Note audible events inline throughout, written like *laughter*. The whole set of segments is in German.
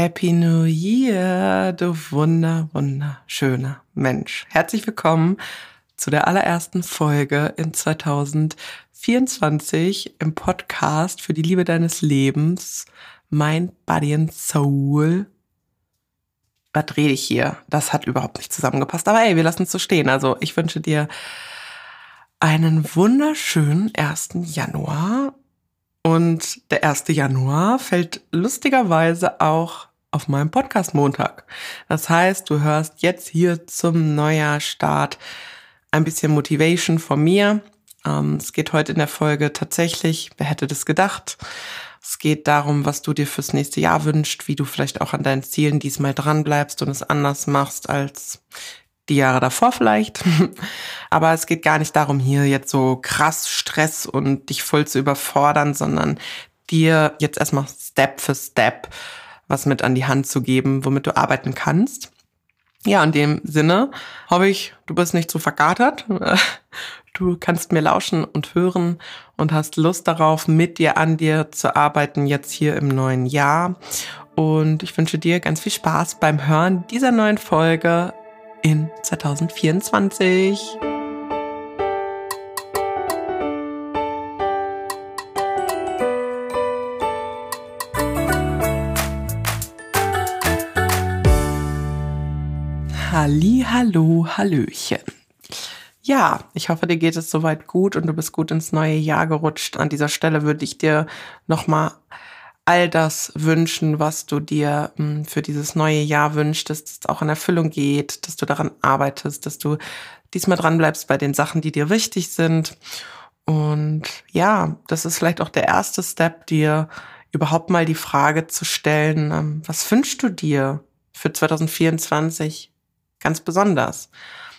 Happy New Year, du wunder, wunderschöner Mensch. Herzlich willkommen zu der allerersten Folge in 2024 im Podcast für die Liebe deines Lebens, Mind, Body and Soul. Was rede ich hier? Das hat überhaupt nicht zusammengepasst. Aber ey, wir lassen es so stehen. Also ich wünsche dir einen wunderschönen 1. Januar. Und der 1. Januar fällt lustigerweise auch auf meinem Podcast Montag. Das heißt, du hörst jetzt hier zum Neujahrstart ein bisschen Motivation von mir. Ähm, es geht heute in der Folge tatsächlich, wer hätte das gedacht? Es geht darum, was du dir fürs nächste Jahr wünschst, wie du vielleicht auch an deinen Zielen diesmal dran bleibst und es anders machst als die Jahre davor vielleicht. *laughs* Aber es geht gar nicht darum, hier jetzt so krass Stress und dich voll zu überfordern, sondern dir jetzt erstmal Step für Step was mit an die Hand zu geben, womit du arbeiten kannst. Ja, in dem Sinne hoffe ich, du bist nicht zu vergatert. *laughs* Du kannst mir lauschen und hören und hast Lust darauf, mit dir an dir zu arbeiten, jetzt hier im neuen Jahr. Und ich wünsche dir ganz viel Spaß beim Hören dieser neuen Folge in 2024. Halli, hallo, hallöchen. Ja, ich hoffe, dir geht es soweit gut und du bist gut ins neue Jahr gerutscht. An dieser Stelle würde ich dir nochmal all das wünschen, was du dir hm, für dieses neue Jahr wünschst, dass es auch in Erfüllung geht, dass du daran arbeitest, dass du diesmal dran bleibst bei den Sachen, die dir wichtig sind. Und ja, das ist vielleicht auch der erste Step, dir überhaupt mal die Frage zu stellen, ähm, was wünschst du dir für 2024 ganz besonders?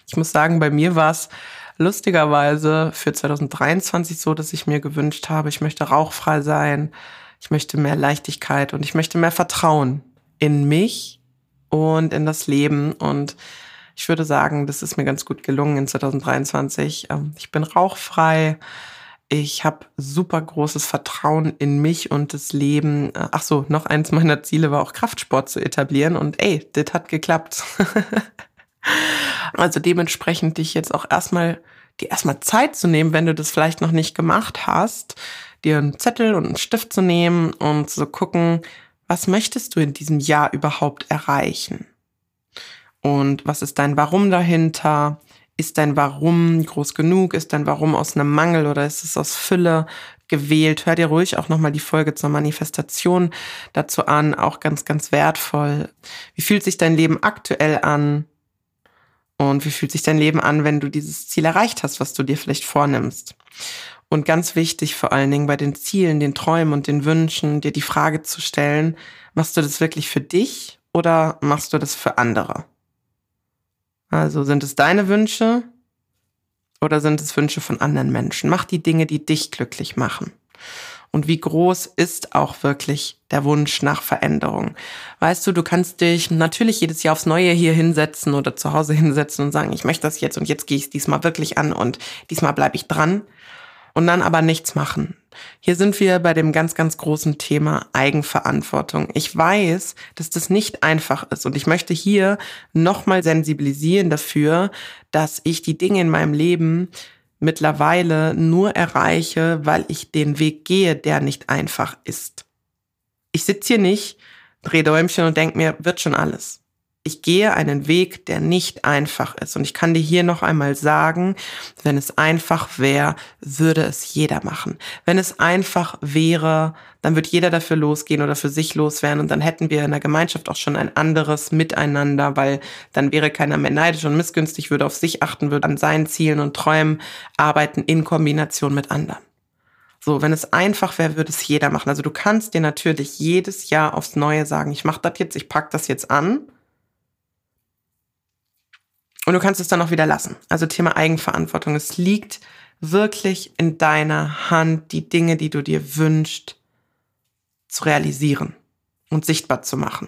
Ich muss sagen, bei mir war es lustigerweise für 2023 so, dass ich mir gewünscht habe, ich möchte rauchfrei sein, ich möchte mehr Leichtigkeit und ich möchte mehr Vertrauen in mich und in das Leben. Und ich würde sagen, das ist mir ganz gut gelungen in 2023. Ähm, ich bin rauchfrei. Ich habe super großes Vertrauen in mich und das Leben. Äh, ach so, noch eins meiner Ziele war auch Kraftsport zu etablieren und ey, das hat geklappt. *laughs* also dementsprechend dich jetzt auch erstmal dir erstmal Zeit zu nehmen, wenn du das vielleicht noch nicht gemacht hast, dir einen Zettel und einen Stift zu nehmen und zu gucken, was möchtest du in diesem Jahr überhaupt erreichen? Und was ist dein Warum dahinter? Ist dein Warum groß genug? Ist dein Warum aus einem Mangel oder ist es aus Fülle gewählt? Hör dir ruhig auch nochmal die Folge zur Manifestation dazu an, auch ganz, ganz wertvoll. Wie fühlt sich dein Leben aktuell an? Und wie fühlt sich dein Leben an, wenn du dieses Ziel erreicht hast, was du dir vielleicht vornimmst? Und ganz wichtig vor allen Dingen bei den Zielen, den Träumen und den Wünschen, dir die Frage zu stellen, machst du das wirklich für dich oder machst du das für andere? Also sind es deine Wünsche oder sind es Wünsche von anderen Menschen? Mach die Dinge, die dich glücklich machen. Und wie groß ist auch wirklich der Wunsch nach Veränderung? Weißt du, du kannst dich natürlich jedes Jahr aufs Neue hier hinsetzen oder zu Hause hinsetzen und sagen, ich möchte das jetzt und jetzt gehe ich es diesmal wirklich an und diesmal bleibe ich dran und dann aber nichts machen. Hier sind wir bei dem ganz, ganz großen Thema Eigenverantwortung. Ich weiß, dass das nicht einfach ist und ich möchte hier nochmal sensibilisieren dafür, dass ich die Dinge in meinem Leben mittlerweile nur erreiche, weil ich den Weg gehe, der nicht einfach ist. Ich sitze hier nicht, drehe Däumchen und denke mir, wird schon alles ich gehe einen Weg, der nicht einfach ist. Und ich kann dir hier noch einmal sagen, wenn es einfach wäre, würde es jeder machen. Wenn es einfach wäre, dann würde jeder dafür losgehen oder für sich loswerden und dann hätten wir in der Gemeinschaft auch schon ein anderes Miteinander, weil dann wäre keiner mehr neidisch und missgünstig, würde auf sich achten, würde an seinen Zielen und Träumen arbeiten in Kombination mit anderen. So, wenn es einfach wäre, würde es jeder machen. Also du kannst dir natürlich jedes Jahr aufs Neue sagen, ich mache das jetzt, ich pack das jetzt an und du kannst es dann auch wieder lassen. Also Thema Eigenverantwortung. Es liegt wirklich in deiner Hand, die Dinge, die du dir wünschst, zu realisieren und sichtbar zu machen.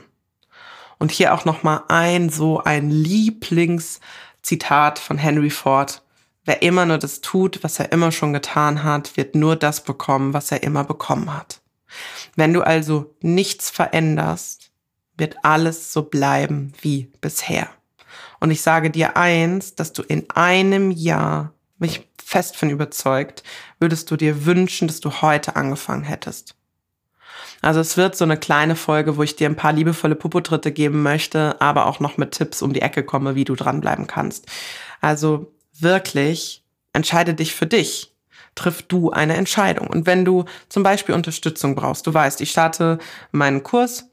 Und hier auch noch mal ein so ein Lieblingszitat von Henry Ford. Wer immer nur das tut, was er immer schon getan hat, wird nur das bekommen, was er immer bekommen hat. Wenn du also nichts veränderst, wird alles so bleiben wie bisher. Und ich sage dir eins, dass du in einem Jahr, bin ich fest von überzeugt, würdest du dir wünschen, dass du heute angefangen hättest. Also es wird so eine kleine Folge, wo ich dir ein paar liebevolle Popotritte geben möchte, aber auch noch mit Tipps um die Ecke komme, wie du dranbleiben kannst. Also wirklich entscheide dich für dich. Triff du eine Entscheidung. Und wenn du zum Beispiel Unterstützung brauchst, du weißt, ich starte meinen Kurs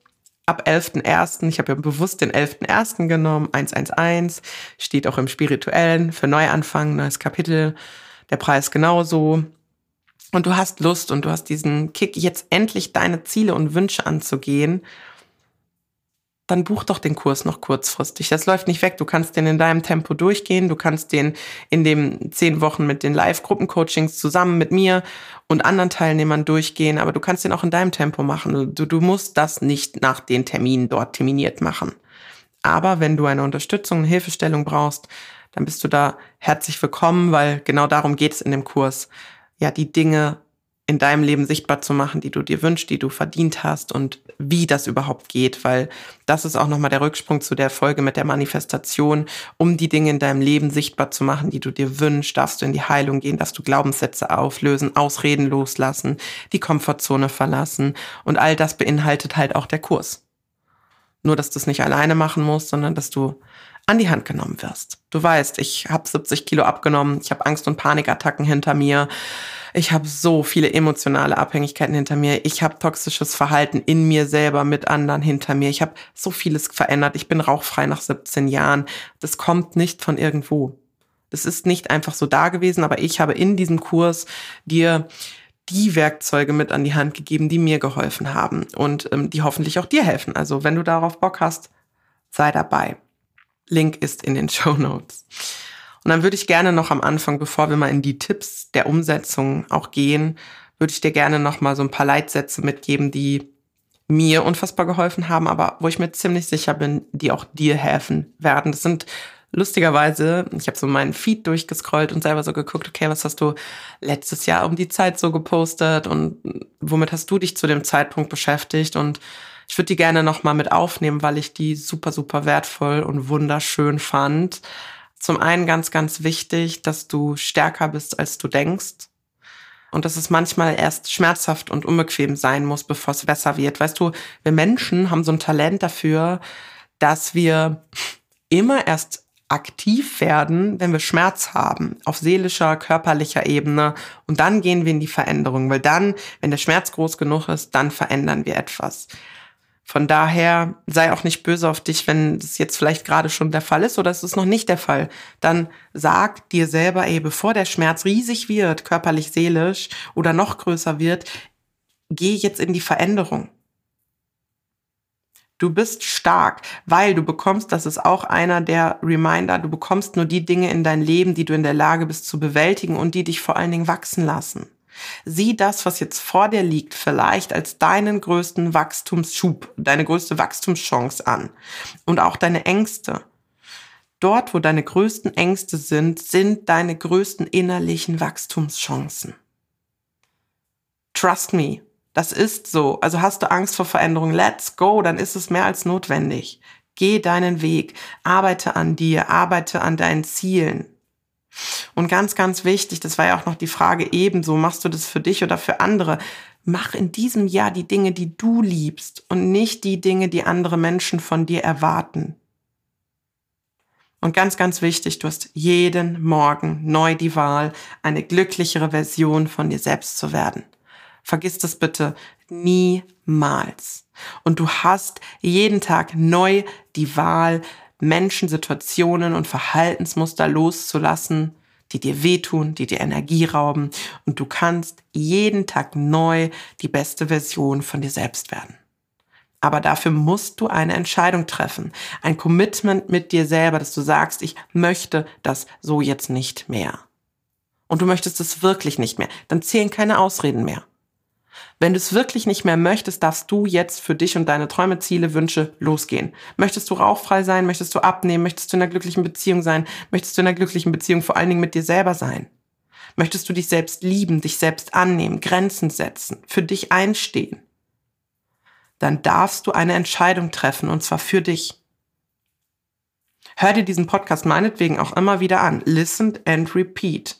ab 11.01. Ich habe ja bewusst den 11.01. genommen, 111, steht auch im Spirituellen für Neuanfang, neues Kapitel. Der Preis genauso und du hast Lust und du hast diesen Kick, jetzt endlich deine Ziele und Wünsche anzugehen, dann buch doch den Kurs noch kurzfristig. Das läuft nicht weg. Du kannst den in deinem Tempo durchgehen. Du kannst den in den zehn Wochen mit den Live-Gruppencoachings zusammen mit mir und anderen Teilnehmern durchgehen. Aber du kannst den auch in deinem Tempo machen. Du, du musst das nicht nach den Terminen dort terminiert machen. Aber wenn du eine Unterstützung, eine Hilfestellung brauchst, dann bist du da herzlich willkommen, weil genau darum geht es in dem Kurs ja, die Dinge in deinem Leben sichtbar zu machen, die du dir wünschst, die du verdient hast und wie das überhaupt geht, weil das ist auch nochmal der Rücksprung zu der Folge mit der Manifestation. Um die Dinge in deinem Leben sichtbar zu machen, die du dir wünschst, darfst du in die Heilung gehen, darfst du Glaubenssätze auflösen, Ausreden loslassen, die Komfortzone verlassen und all das beinhaltet halt auch der Kurs. Nur, dass du es nicht alleine machen musst, sondern dass du an die Hand genommen wirst. Du weißt, ich habe 70 Kilo abgenommen, ich habe Angst- und Panikattacken hinter mir, ich habe so viele emotionale Abhängigkeiten hinter mir, ich habe toxisches Verhalten in mir selber mit anderen hinter mir, ich habe so vieles verändert, ich bin rauchfrei nach 17 Jahren. Das kommt nicht von irgendwo. Das ist nicht einfach so da gewesen, aber ich habe in diesem Kurs dir die Werkzeuge mit an die Hand gegeben, die mir geholfen haben und ähm, die hoffentlich auch dir helfen. Also wenn du darauf Bock hast, sei dabei. Link ist in den *laughs* Show Notes. Und dann würde ich gerne noch am Anfang, bevor wir mal in die Tipps der Umsetzung auch gehen, würde ich dir gerne noch mal so ein paar Leitsätze mitgeben, die mir unfassbar geholfen haben, aber wo ich mir ziemlich sicher bin, die auch dir helfen werden. Das sind lustigerweise, ich habe so meinen Feed durchgescrollt und selber so geguckt, okay, was hast du letztes Jahr um die Zeit so gepostet und womit hast du dich zu dem Zeitpunkt beschäftigt und ich würde die gerne nochmal mit aufnehmen, weil ich die super, super wertvoll und wunderschön fand. Zum einen ganz, ganz wichtig, dass du stärker bist, als du denkst. Und dass es manchmal erst schmerzhaft und unbequem sein muss, bevor es besser wird. Weißt du, wir Menschen haben so ein Talent dafür, dass wir immer erst aktiv werden, wenn wir Schmerz haben, auf seelischer, körperlicher Ebene. Und dann gehen wir in die Veränderung, weil dann, wenn der Schmerz groß genug ist, dann verändern wir etwas. Von daher sei auch nicht böse auf dich, wenn das jetzt vielleicht gerade schon der Fall ist oder es ist noch nicht der Fall. Dann sag dir selber, ey, bevor der Schmerz riesig wird, körperlich, seelisch oder noch größer wird, geh jetzt in die Veränderung. Du bist stark, weil du bekommst, das ist auch einer der Reminder, du bekommst nur die Dinge in dein Leben, die du in der Lage bist zu bewältigen und die dich vor allen Dingen wachsen lassen. Sieh das, was jetzt vor dir liegt, vielleicht als deinen größten Wachstumsschub, deine größte Wachstumschance an. Und auch deine Ängste. Dort, wo deine größten Ängste sind, sind deine größten innerlichen Wachstumschancen. Trust me, das ist so. Also hast du Angst vor Veränderung, let's go, dann ist es mehr als notwendig. Geh deinen Weg, arbeite an dir, arbeite an deinen Zielen. Und ganz, ganz wichtig, das war ja auch noch die Frage ebenso, machst du das für dich oder für andere? Mach in diesem Jahr die Dinge, die du liebst und nicht die Dinge, die andere Menschen von dir erwarten. Und ganz, ganz wichtig, du hast jeden Morgen neu die Wahl, eine glücklichere Version von dir selbst zu werden. Vergiss das bitte niemals. Und du hast jeden Tag neu die Wahl, Menschen, Situationen und Verhaltensmuster loszulassen, die dir wehtun, die dir Energie rauben und du kannst jeden Tag neu die beste Version von dir selbst werden. Aber dafür musst du eine Entscheidung treffen, ein Commitment mit dir selber, dass du sagst, ich möchte das so jetzt nicht mehr. Und du möchtest es wirklich nicht mehr, dann zählen keine Ausreden mehr. Wenn du es wirklich nicht mehr möchtest, darfst du jetzt für dich und deine Träume, Ziele, Wünsche losgehen. Möchtest du rauchfrei sein? Möchtest du abnehmen? Möchtest du in einer glücklichen Beziehung sein? Möchtest du in einer glücklichen Beziehung vor allen Dingen mit dir selber sein? Möchtest du dich selbst lieben, dich selbst annehmen, Grenzen setzen, für dich einstehen? dann darfst du eine Entscheidung treffen und zwar für dich. Hör dir diesen Podcast meinetwegen auch immer wieder an. Listen and repeat.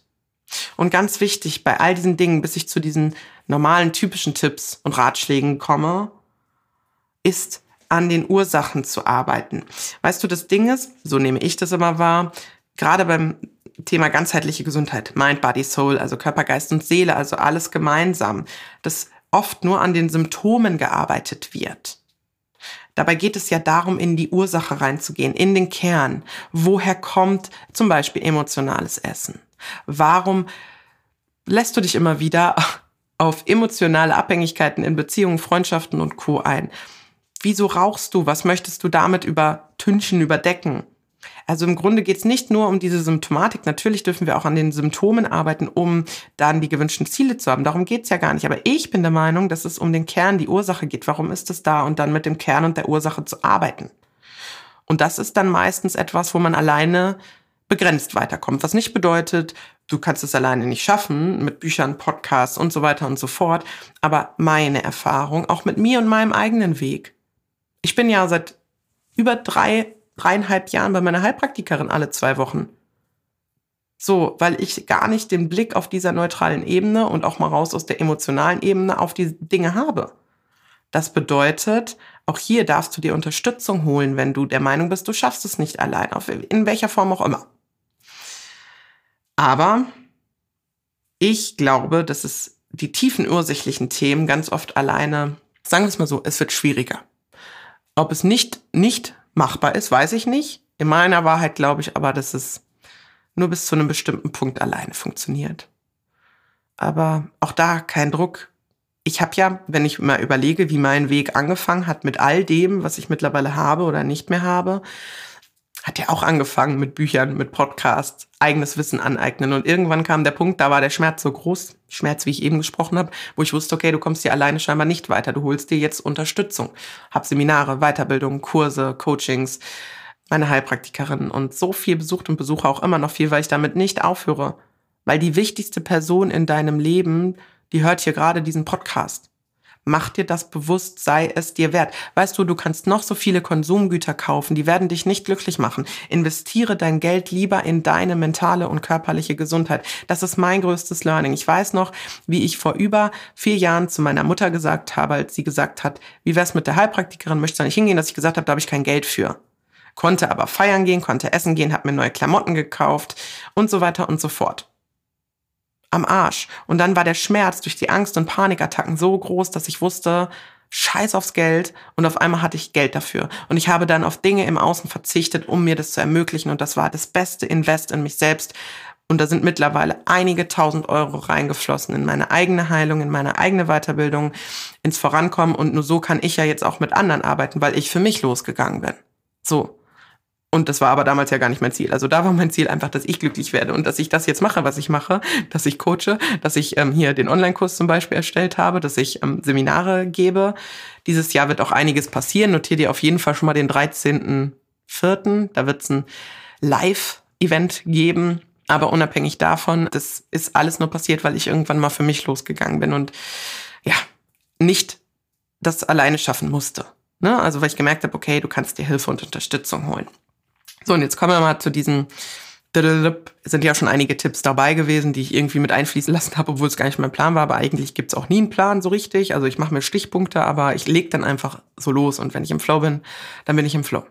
Und ganz wichtig bei all diesen Dingen, bis ich zu diesen normalen typischen Tipps und Ratschlägen komme, ist an den Ursachen zu arbeiten. Weißt du, das Ding ist, so nehme ich das immer wahr, gerade beim Thema ganzheitliche Gesundheit, Mind, Body, Soul, also Körper, Geist und Seele, also alles gemeinsam, dass oft nur an den Symptomen gearbeitet wird. Dabei geht es ja darum, in die Ursache reinzugehen, in den Kern. Woher kommt zum Beispiel emotionales Essen? Warum lässt du dich immer wieder auf emotionale Abhängigkeiten in Beziehungen, Freundschaften und Co. ein? Wieso rauchst du? Was möchtest du damit übertünchen, überdecken? Also im Grunde geht es nicht nur um diese Symptomatik. Natürlich dürfen wir auch an den Symptomen arbeiten, um dann die gewünschten Ziele zu haben. Darum geht es ja gar nicht. Aber ich bin der Meinung, dass es um den Kern, die Ursache geht. Warum ist es da? Und dann mit dem Kern und der Ursache zu arbeiten. Und das ist dann meistens etwas, wo man alleine begrenzt weiterkommt. Was nicht bedeutet, du kannst es alleine nicht schaffen mit Büchern, Podcasts und so weiter und so fort. Aber meine Erfahrung, auch mit mir und meinem eigenen Weg. Ich bin ja seit über drei dreieinhalb Jahren bei meiner Heilpraktikerin alle zwei Wochen. So, weil ich gar nicht den Blick auf dieser neutralen Ebene und auch mal raus aus der emotionalen Ebene auf die Dinge habe. Das bedeutet, auch hier darfst du dir Unterstützung holen, wenn du der Meinung bist, du schaffst es nicht allein, in welcher Form auch immer. Aber ich glaube, dass es die tiefen ursächlichen Themen ganz oft alleine, sagen wir es mal so, es wird schwieriger. Ob es nicht, nicht machbar ist, weiß ich nicht. In meiner Wahrheit glaube ich aber, dass es nur bis zu einem bestimmten Punkt alleine funktioniert. Aber auch da kein Druck. Ich habe ja, wenn ich mal überlege, wie mein Weg angefangen hat mit all dem, was ich mittlerweile habe oder nicht mehr habe, hat ja auch angefangen mit Büchern, mit Podcasts, eigenes Wissen aneignen. Und irgendwann kam der Punkt, da war der Schmerz so groß, Schmerz, wie ich eben gesprochen habe, wo ich wusste, okay, du kommst hier alleine scheinbar nicht weiter. Du holst dir jetzt Unterstützung. Hab Seminare, Weiterbildungen, Kurse, Coachings, meine Heilpraktikerin und so viel besucht und besuche auch immer noch viel, weil ich damit nicht aufhöre. Weil die wichtigste Person in deinem Leben, die hört hier gerade diesen Podcast. Mach dir das bewusst, sei es dir wert. Weißt du, du kannst noch so viele Konsumgüter kaufen, die werden dich nicht glücklich machen. Investiere dein Geld lieber in deine mentale und körperliche Gesundheit. Das ist mein größtes Learning. Ich weiß noch, wie ich vor über vier Jahren zu meiner Mutter gesagt habe, als sie gesagt hat, wie wär's mit der Heilpraktikerin, möchtest du nicht hingehen, dass ich gesagt habe, da habe ich kein Geld für. Konnte aber feiern gehen, konnte essen gehen, habe mir neue Klamotten gekauft und so weiter und so fort am Arsch. Und dann war der Schmerz durch die Angst- und Panikattacken so groß, dass ich wusste, scheiß aufs Geld und auf einmal hatte ich Geld dafür. Und ich habe dann auf Dinge im Außen verzichtet, um mir das zu ermöglichen. Und das war das beste Invest in mich selbst. Und da sind mittlerweile einige tausend Euro reingeflossen in meine eigene Heilung, in meine eigene Weiterbildung, ins Vorankommen. Und nur so kann ich ja jetzt auch mit anderen arbeiten, weil ich für mich losgegangen bin. So. Und das war aber damals ja gar nicht mein Ziel. Also da war mein Ziel einfach, dass ich glücklich werde und dass ich das jetzt mache, was ich mache, dass ich coache, dass ich ähm, hier den Online-Kurs zum Beispiel erstellt habe, dass ich ähm, Seminare gebe. Dieses Jahr wird auch einiges passieren. Notier dir auf jeden Fall schon mal den 13.04. Da wird es ein Live-Event geben. Aber unabhängig davon, das ist alles nur passiert, weil ich irgendwann mal für mich losgegangen bin und ja, nicht das alleine schaffen musste. Ne? Also weil ich gemerkt habe, okay, du kannst dir Hilfe und Unterstützung holen. So, und jetzt kommen wir mal zu diesen, sind ja schon einige Tipps dabei gewesen, die ich irgendwie mit einfließen lassen habe, obwohl es gar nicht mein Plan war, aber eigentlich gibt's auch nie einen Plan so richtig. Also ich mache mir Stichpunkte, aber ich leg dann einfach so los. Und wenn ich im Flow bin, dann bin ich im Flow.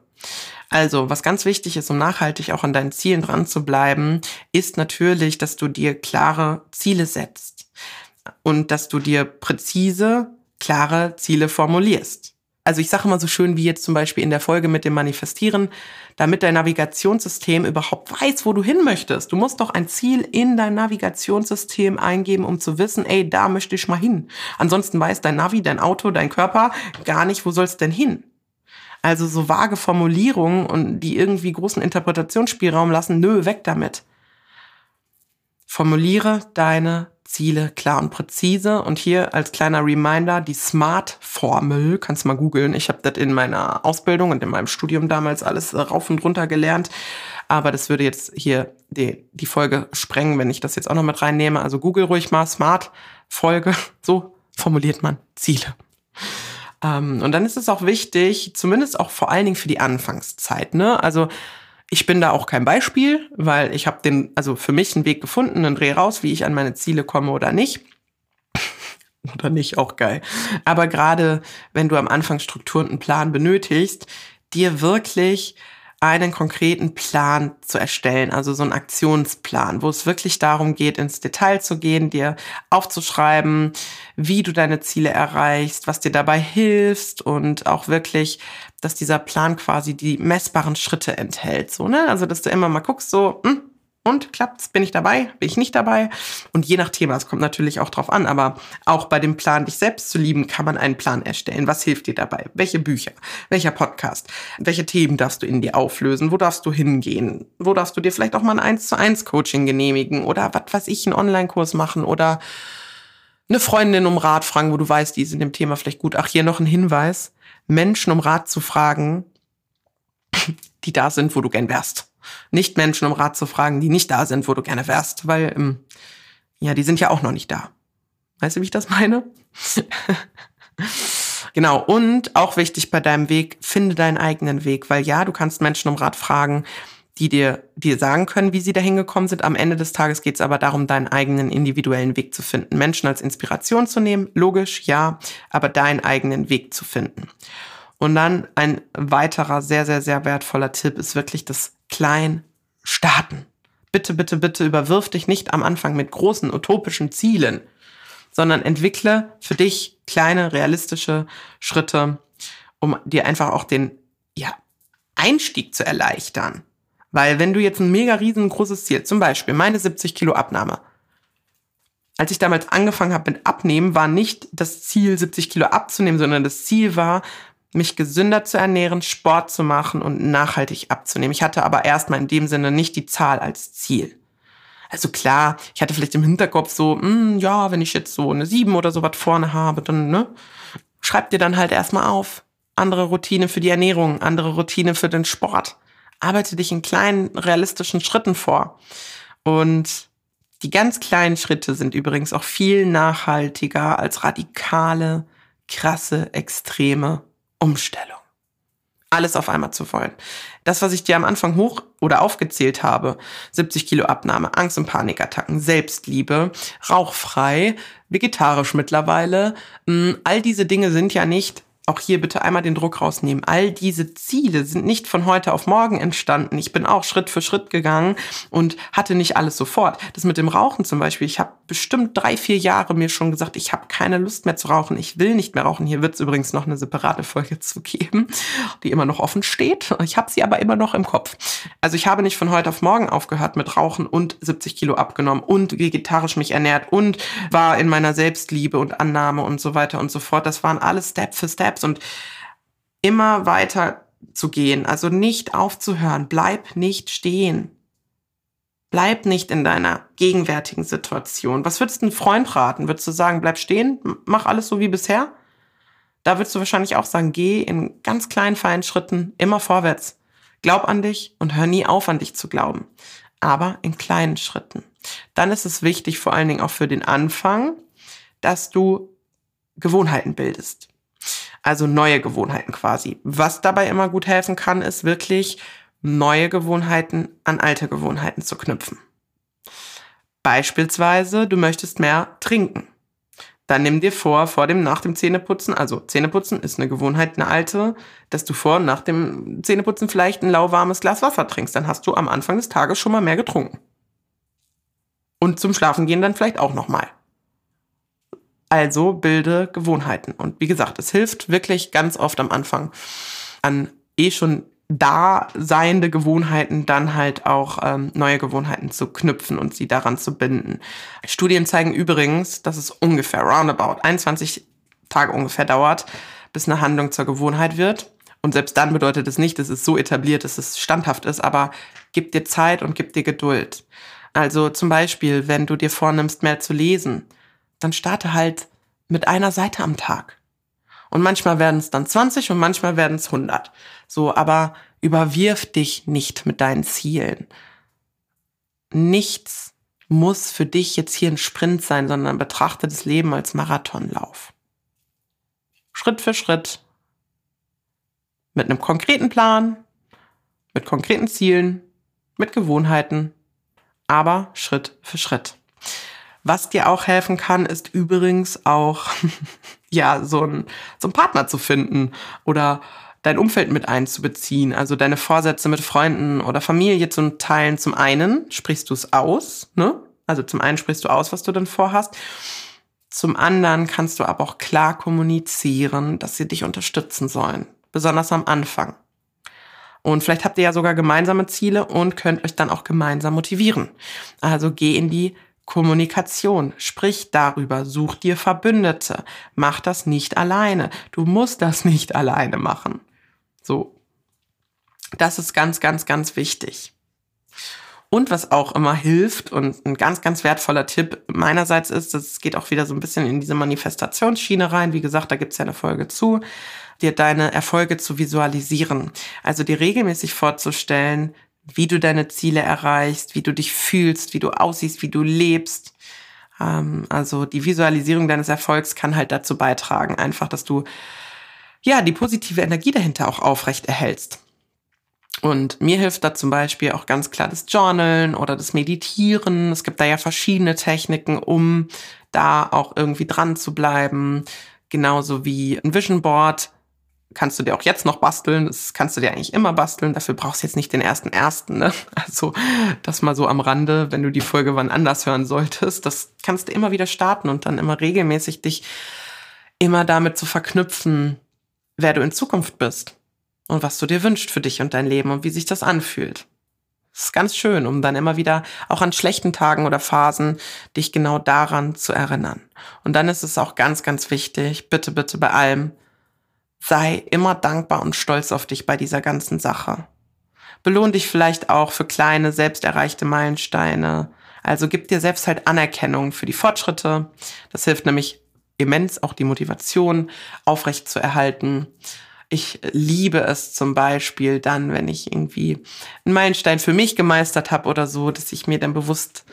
Also, was ganz wichtig ist, um nachhaltig auch an deinen Zielen dran zu bleiben, ist natürlich, dass du dir klare Ziele setzt. Und dass du dir präzise, klare Ziele formulierst also ich sage immer so schön wie jetzt zum Beispiel in der Folge mit dem Manifestieren, damit dein Navigationssystem überhaupt weiß, wo du hin möchtest. Du musst doch ein Ziel in dein Navigationssystem eingeben, um zu wissen, ey, da möchte ich mal hin. Ansonsten weiß dein Navi, dein Auto, dein Körper gar nicht, wo soll's denn hin. Also so vage Formulierungen und die irgendwie großen Interpretationsspielraum lassen, nö, weg damit. Formuliere deine Ziele klar und präzise. Und hier als kleiner Reminder die SMART-Formel, kannst mal googeln. Ich habe das in meiner Ausbildung und in meinem Studium damals alles rauf und runter gelernt. Aber das würde jetzt hier die, die Folge sprengen, wenn ich das jetzt auch noch mit reinnehme. Also google ruhig mal SMART-Folge. *laughs* So formuliert man Ziele. Ähm, und dann ist es auch wichtig, zumindest auch vor allen Dingen für die Anfangszeit. Ne? Also ich bin da auch kein Beispiel, weil ich habe den, also für mich einen Weg gefunden, einen Dreh raus, wie ich an meine Ziele komme oder nicht. *laughs* oder nicht, auch geil. Aber gerade wenn du am Anfang Struktur und einen Plan benötigst, dir wirklich einen konkreten Plan zu erstellen, also so einen Aktionsplan, wo es wirklich darum geht, ins Detail zu gehen, dir aufzuschreiben, wie du deine Ziele erreichst, was dir dabei hilft und auch wirklich, dass dieser Plan quasi die messbaren Schritte enthält, so, ne? Also, dass du immer mal guckst, so, hm, und klappt's? Bin ich dabei? Bin ich nicht dabei? Und je nach Thema, es kommt natürlich auch drauf an, aber auch bei dem Plan, dich selbst zu lieben, kann man einen Plan erstellen. Was hilft dir dabei? Welche Bücher? Welcher Podcast? Welche Themen darfst du in dir auflösen? Wo darfst du hingehen? Wo darfst du dir vielleicht auch mal ein 1 zu 1 Coaching genehmigen? Oder was weiß ich, einen Online-Kurs machen? Oder eine Freundin um Rat fragen, wo du weißt, die ist in dem Thema vielleicht gut. Ach, hier noch ein Hinweis. Menschen um Rat zu fragen, die da sind, wo du gern wärst nicht Menschen um Rat zu fragen, die nicht da sind, wo du gerne wärst, weil, ähm, ja, die sind ja auch noch nicht da. Weißt du, wie ich das meine? *laughs* genau. Und auch wichtig bei deinem Weg, finde deinen eigenen Weg, weil ja, du kannst Menschen um Rat fragen, die dir, dir sagen können, wie sie dahin gekommen sind. Am Ende des Tages geht es aber darum, deinen eigenen individuellen Weg zu finden. Menschen als Inspiration zu nehmen, logisch, ja, aber deinen eigenen Weg zu finden. Und dann ein weiterer sehr, sehr, sehr wertvoller Tipp ist wirklich das klein starten. Bitte, bitte, bitte überwirf dich nicht am Anfang mit großen utopischen Zielen, sondern entwickle für dich kleine realistische Schritte, um dir einfach auch den ja, Einstieg zu erleichtern. Weil wenn du jetzt ein mega riesengroßes Ziel, zum Beispiel meine 70 Kilo Abnahme, als ich damals angefangen habe mit Abnehmen, war nicht das Ziel, 70 Kilo abzunehmen, sondern das Ziel war, mich gesünder zu ernähren, Sport zu machen und nachhaltig abzunehmen. Ich hatte aber erstmal in dem Sinne nicht die Zahl als Ziel. Also klar, ich hatte vielleicht im Hinterkopf so, mh, hm, ja, wenn ich jetzt so eine 7 oder so was vorne habe, dann, ne, schreib dir dann halt erstmal auf. Andere Routine für die Ernährung, andere Routine für den Sport. Arbeite dich in kleinen, realistischen Schritten vor. Und die ganz kleinen Schritte sind übrigens auch viel nachhaltiger als radikale, krasse, extreme Umstellung. Alles auf einmal zu wollen. Das, was ich dir am Anfang hoch oder aufgezählt habe, 70 Kilo Abnahme, Angst- und Panikattacken, Selbstliebe, rauchfrei, vegetarisch mittlerweile, mm, all diese Dinge sind ja nicht auch hier bitte einmal den Druck rausnehmen. All diese Ziele sind nicht von heute auf morgen entstanden. Ich bin auch Schritt für Schritt gegangen und hatte nicht alles sofort. Das mit dem Rauchen zum Beispiel. Ich habe bestimmt drei, vier Jahre mir schon gesagt, ich habe keine Lust mehr zu rauchen. Ich will nicht mehr rauchen. Hier wird es übrigens noch eine separate Folge *laughs* zu geben, die immer noch offen steht. Ich habe sie aber immer noch im Kopf. Also ich habe nicht von heute auf morgen aufgehört mit Rauchen und 70 Kilo abgenommen und vegetarisch mich ernährt und war in meiner Selbstliebe und Annahme und so weiter und so fort. Das waren alles Step für Step Steps und immer weiter zu gehen, also nicht aufzuhören, bleib nicht stehen. Bleib nicht in deiner gegenwärtigen Situation. Was würdest du einem Freund raten? Würdest du sagen, bleib stehen, mach alles so wie bisher? Da würdest du wahrscheinlich auch sagen, geh in ganz kleinen, feinen Schritten immer vorwärts. Glaub an dich und hör nie auf, an dich zu glauben. Aber in kleinen Schritten. Dann ist es wichtig, vor allen Dingen auch für den Anfang, dass du Gewohnheiten bildest. Also neue Gewohnheiten quasi. Was dabei immer gut helfen kann, ist wirklich neue Gewohnheiten an alte Gewohnheiten zu knüpfen. Beispielsweise, du möchtest mehr trinken. Dann nimm dir vor, vor dem, nach dem Zähneputzen, also Zähneputzen ist eine Gewohnheit, eine alte, dass du vor nach dem Zähneputzen vielleicht ein lauwarmes Glas Wasser trinkst. Dann hast du am Anfang des Tages schon mal mehr getrunken. Und zum Schlafengehen dann vielleicht auch nochmal. Also bilde Gewohnheiten. Und wie gesagt, es hilft wirklich ganz oft am Anfang an eh schon da seiende Gewohnheiten dann halt auch ähm, neue Gewohnheiten zu knüpfen und sie daran zu binden. Studien zeigen übrigens, dass es ungefähr roundabout 21 Tage ungefähr dauert, bis eine Handlung zur Gewohnheit wird. Und selbst dann bedeutet es nicht, dass es so etabliert, dass es standhaft ist, aber gib dir Zeit und gib dir Geduld. Also zum Beispiel, wenn du dir vornimmst, mehr zu lesen, dann starte halt mit einer Seite am Tag. Und manchmal werden es dann 20 und manchmal werden es 100. So, aber überwirf dich nicht mit deinen Zielen. Nichts muss für dich jetzt hier ein Sprint sein, sondern betrachte das Leben als Marathonlauf. Schritt für Schritt, mit einem konkreten Plan, mit konkreten Zielen, mit Gewohnheiten, aber Schritt für Schritt. Was dir auch helfen kann, ist übrigens auch, *laughs* ja, so ein, so ein Partner zu finden oder dein Umfeld mit einzubeziehen, also deine Vorsätze mit Freunden oder Familie zu teilen. Zum einen sprichst du es aus, ne? Also zum einen sprichst du aus, was du dann vorhast. Zum anderen kannst du aber auch klar kommunizieren, dass sie dich unterstützen sollen, besonders am Anfang. Und vielleicht habt ihr ja sogar gemeinsame Ziele und könnt euch dann auch gemeinsam motivieren. Also geh in die Kommunikation. Sprich darüber. Such dir Verbündete. Mach das nicht alleine. Du musst das nicht alleine machen. So. Das ist ganz, ganz, ganz wichtig. Und was auch immer hilft und ein ganz, ganz wertvoller Tipp meinerseits ist, es geht auch wieder so ein bisschen in diese Manifestationsschiene rein. Wie gesagt, da gibt's ja eine Folge zu, dir deine Erfolge zu visualisieren. Also dir regelmäßig vorzustellen, wie du deine Ziele erreichst, wie du dich fühlst, wie du aussiehst, wie du lebst. Ähm, also die Visualisierung deines Erfolgs kann halt dazu beitragen, einfach, dass du ja die positive Energie dahinter auch aufrecht erhältst. Und mir hilft da zum Beispiel auch ganz klar das Journalen oder das Meditieren. Es gibt da ja verschiedene Techniken, um da auch irgendwie dran zu bleiben. Genauso wie ein Vision Board kannst du dir auch jetzt noch basteln. Das kannst du dir eigentlich immer basteln. Dafür brauchst du jetzt nicht den ersten ersten. Ne? Also das mal so am Rande, wenn du die Folge wann anders hören solltest. Das kannst du immer wieder starten und dann immer regelmäßig dich immer damit zu verknüpfen, wer du in Zukunft bist und was du dir wünschst für dich und dein Leben und wie sich das anfühlt. Das ist ganz schön, um dann immer wieder auch an schlechten Tagen oder Phasen dich genau daran zu erinnern. Und dann ist es auch ganz, ganz wichtig, bitte, bitte bei allem, sei immer dankbar und stolz auf dich bei dieser ganzen Sache. Belohn dich vielleicht auch für kleine, selbst erreichte Meilensteine. Also gib dir selbst halt Anerkennung für die Fortschritte. Das hilft nämlich immens, auch die Motivation aufrecht zu erhalten. Ich liebe es zum Beispiel dann, wenn ich irgendwie einen Meilenstein für mich gemeistert habe oder so, dass ich mir dann bewusst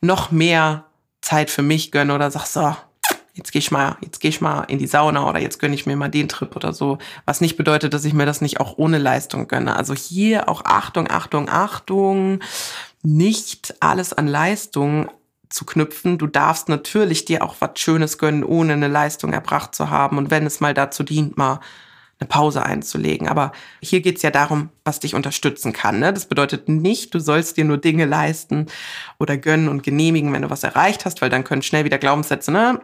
noch mehr Zeit für mich gönne oder sag so, jetzt gehe ich mal, jetzt gehe ich mal in die Sauna oder jetzt gönne ich mir mal den Trip oder so. Was nicht bedeutet, dass ich mir das nicht auch ohne Leistung gönne. Also hier auch Achtung, Achtung, Achtung. Nicht alles an Leistung zu knüpfen. Du darfst natürlich dir auch was Schönes gönnen, ohne eine Leistung erbracht zu haben. Und wenn es mal dazu dient, mal eine Pause einzulegen. Aber hier geht's ja darum, was dich unterstützen kann. Ne? Das bedeutet nicht, du sollst dir nur Dinge leisten oder gönnen und genehmigen, wenn du was erreicht hast, weil dann können schnell wieder Glaubenssätze, ne?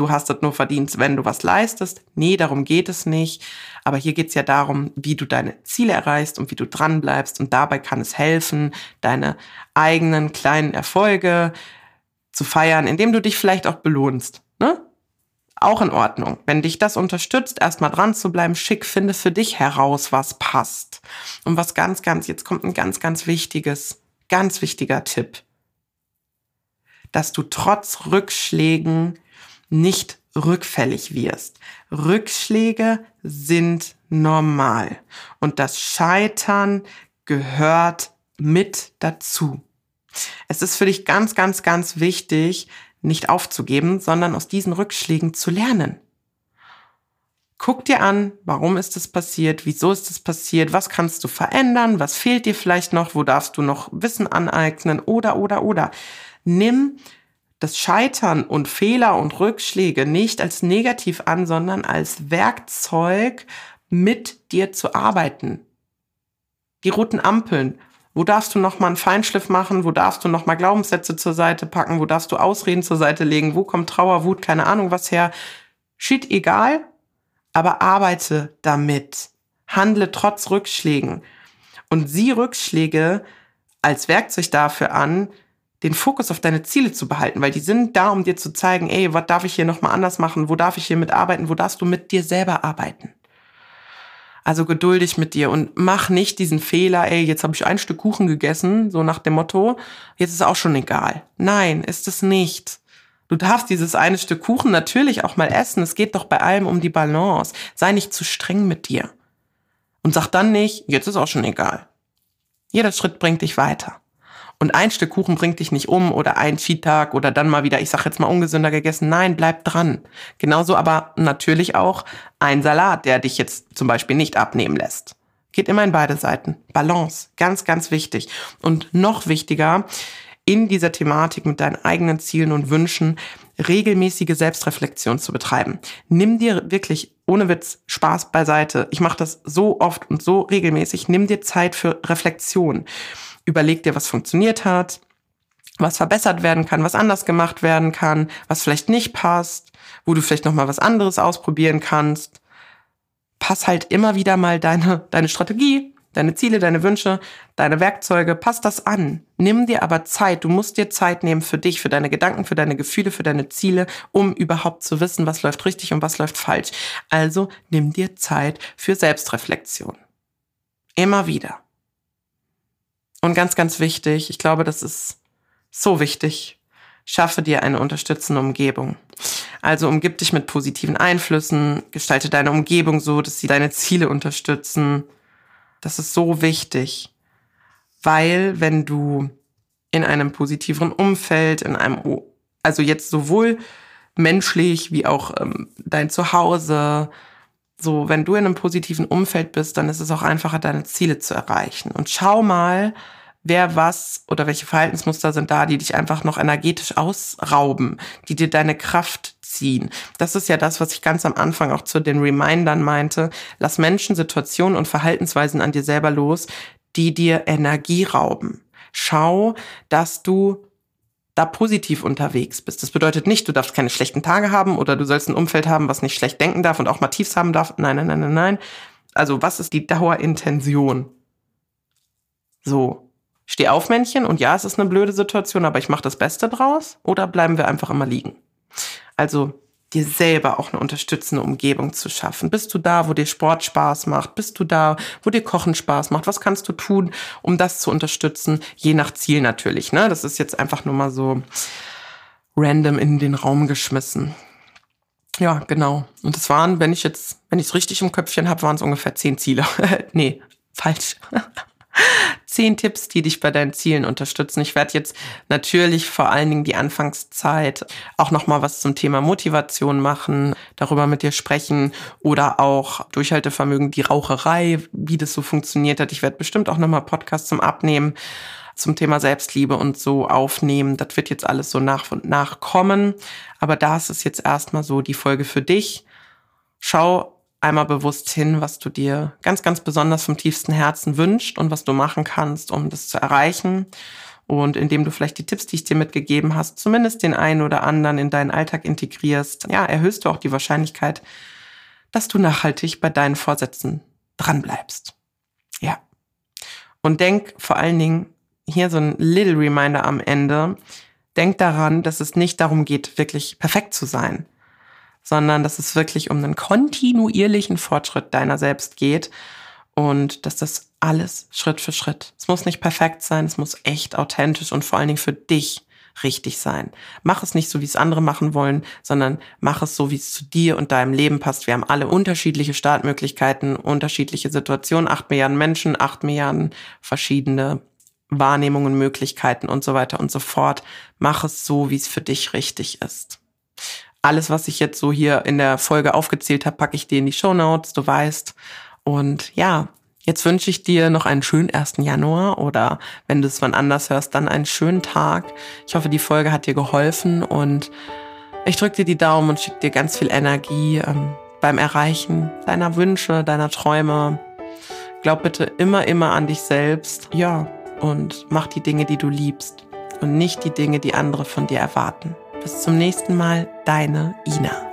Du hast das nur verdient, wenn du was leistest. Nee, darum geht es nicht. Aber hier geht's ja darum, wie du deine Ziele erreichst und wie du dran bleibst. Und dabei kann es helfen, deine eigenen kleinen Erfolge zu feiern, indem du dich vielleicht auch belohnst. Ne? auch in Ordnung. Wenn dich das unterstützt, erstmal dran zu bleiben, schick, finde für dich heraus, was passt. Und was ganz, ganz, jetzt kommt ein ganz, ganz wichtiges, ganz wichtiger Tipp. Dass du trotz Rückschlägen nicht rückfällig wirst. Rückschläge sind normal. Und das Scheitern gehört mit dazu. Es ist für dich ganz, ganz, ganz wichtig, nicht aufzugeben, sondern aus diesen Rückschlägen zu lernen. Guck dir an, warum ist es passiert, wieso ist es passiert, was kannst du verändern, was fehlt dir vielleicht noch, wo darfst du noch Wissen aneignen oder, oder, oder. Nimm das Scheitern und Fehler und Rückschläge nicht als negativ an, sondern als Werkzeug, mit dir zu arbeiten. Die roten Ampeln, wo darfst du noch mal einen Feinschliff machen? Wo darfst du noch mal Glaubenssätze zur Seite packen? Wo darfst du Ausreden zur Seite legen? Wo kommt Trauer, Wut, keine Ahnung was her? Shit, egal. Aber arbeite damit. Handle trotz Rückschlägen. Und sieh Rückschläge als Werkzeug dafür an, den Fokus auf deine Ziele zu behalten, weil die sind da, um dir zu zeigen, ey, was darf ich hier nochmal anders machen? Wo darf ich hier mitarbeiten? Wo darfst du mit dir selber arbeiten? Also geduldig mit dir und mach nicht diesen Fehler, ey, jetzt habe ich ein Stück Kuchen gegessen, so nach dem Motto, jetzt ist auch schon egal. Nein, ist es nicht. Du darfst dieses eine Stück Kuchen natürlich auch mal essen. Es geht doch bei allem um die Balance. Sei nicht zu streng mit dir. Und sag dann nicht, jetzt ist auch schon egal. Jeder Schritt bringt dich weiter. Und ein Stück Kuchen bringt dich nicht um oder ein Cheat-Tag oder dann mal wieder, ich sag jetzt mal ungesünder gegessen. Nein, bleib dran. Genauso aber natürlich auch ein Salat, der dich jetzt zum Beispiel nicht abnehmen lässt. Geht immer in beide Seiten. Balance, ganz, ganz wichtig. Und noch wichtiger, in dieser Thematik mit deinen eigenen Zielen und Wünschen regelmäßige Selbstreflexion zu betreiben. Nimm dir wirklich ohne Witz Spaß beiseite. Ich mache das so oft und so regelmäßig. Nimm dir Zeit für Reflexion. Überleg dir, was funktioniert hat, was verbessert werden kann, was anders gemacht werden kann, was vielleicht nicht passt, wo du vielleicht noch mal was anderes ausprobieren kannst. Pass halt immer wieder mal deine deine Strategie deine Ziele, deine Wünsche, deine Werkzeuge, passt das an. Nimm dir aber Zeit. Du musst dir Zeit nehmen für dich, für deine Gedanken, für deine Gefühle, für deine Ziele, um überhaupt zu wissen, was läuft richtig und was läuft falsch. Also nimm dir Zeit für Selbstreflexion. Immer wieder. Und ganz, ganz wichtig, ich glaube, das ist so wichtig, schaffe dir eine unterstützende Umgebung. Also umgib dich mit positiven Einflüssen, gestalte deine Umgebung so, dass sie deine Ziele unterstützen das ist so wichtig, weil wenn du in einem positiveren Umfeld, in einem, also jetzt sowohl menschlich wie auch ähm, dein Zuhause, so, wenn du in einem positiven Umfeld bist, dann ist es auch einfacher, deine Ziele zu erreichen. Und schau mal, wer was oder welche Verhaltensmuster sind da, die dich einfach noch energetisch ausrauben, die dir deine Kraft ziehen. Das ist ja das, was ich ganz am Anfang auch zu den Remindern meinte. Lass Menschen, Situationen und Verhaltensweisen an dir selber los, die dir Energie rauben. Schau, dass du da positiv unterwegs bist. Das bedeutet nicht, du darfst keine schlechten Tage haben oder du sollst ein Umfeld haben, was nicht schlecht denken darf und auch mal Tiefs haben darf. Nein, nein, nein, nein, nein. Also was ist die Dauerintention? So, Steh auf, Männchen, und ja, es ist eine blöde Situation, aber ich mache das Beste draus. Oder bleiben wir einfach immer liegen? Also dir selber auch eine unterstützende Umgebung zu schaffen. Bist du da, wo dir Sport Spaß macht? Bist du da, wo dir Kochen Spaß macht? Was kannst du tun, um das zu unterstützen? Je nach Ziel natürlich. Ne? Das ist jetzt einfach nur mal so random in den Raum geschmissen. Ja, genau. Und das waren, wenn ich jetzt, wenn ich es richtig im Köpfchen habe, waren es ungefähr zehn Ziele. *laughs* nee, falsch *laughs* zehn Tipps, die dich bei deinen Zielen unterstützen. Ich werde jetzt natürlich vor allen Dingen die Anfangszeit auch noch mal was zum Thema Motivation machen, darüber mit dir sprechen oder auch Durchhaltevermögen, die Raucherei, wie das so funktioniert hat. Ich werde bestimmt auch noch mal Podcasts zum Abnehmen zum Thema Selbstliebe und so aufnehmen. Das wird jetzt alles so nach und nach kommen. Aber da ist jetzt erstmal so die Folge für dich. Schau einmal bewusst hin, was du dir ganz, ganz besonders vom tiefsten Herzen wünscht und was du machen kannst, um das zu erreichen. Und indem du vielleicht die Tipps, die ich dir mitgegeben hast, zumindest den einen oder anderen in deinen Alltag integrierst, ja, erhöhst du auch die Wahrscheinlichkeit, dass du nachhaltig bei deinen Vorsätzen dranbleibst. Ja. Und denk vor allen Dingen, hier so ein little reminder am Ende, denk daran, dass es nicht darum geht, wirklich perfekt zu sein, sondern dass es wirklich um einen kontinuierlichen Fortschritt deiner selbst geht und dass das alles Schritt für Schritt. Es muss nicht perfekt sein, es muss echt authentisch und vor allen Dingen für dich richtig sein. Mach es nicht so, wie es andere machen wollen, sondern mach es so, wie es zu dir und deinem Leben passt. Wir haben alle unterschiedliche Startmöglichkeiten, unterschiedliche Situationen, acht Milliarden Menschen, acht Milliarden verschiedene Wahrnehmungen, Möglichkeiten und so weiter und so fort. Mach es so, wie es für dich richtig ist. Alles, was ich jetzt so hier in der Folge aufgezählt habe, packe ich dir in die Show Notes, du weißt. Und ja, jetzt wünsche ich dir noch einen schönen 1. Januar oder wenn du es wann anders hörst, dann einen schönen Tag. Ich hoffe, die Folge hat dir geholfen und ich drücke dir die Daumen und schicke dir ganz viel Energie ähm, beim Erreichen deiner Wünsche, deiner Träume. Glaub bitte immer, immer an dich selbst. Ja, und mach die Dinge, die du liebst und nicht die Dinge, die andere von dir erwarten. Bis zum nächsten Mal, deine Ina.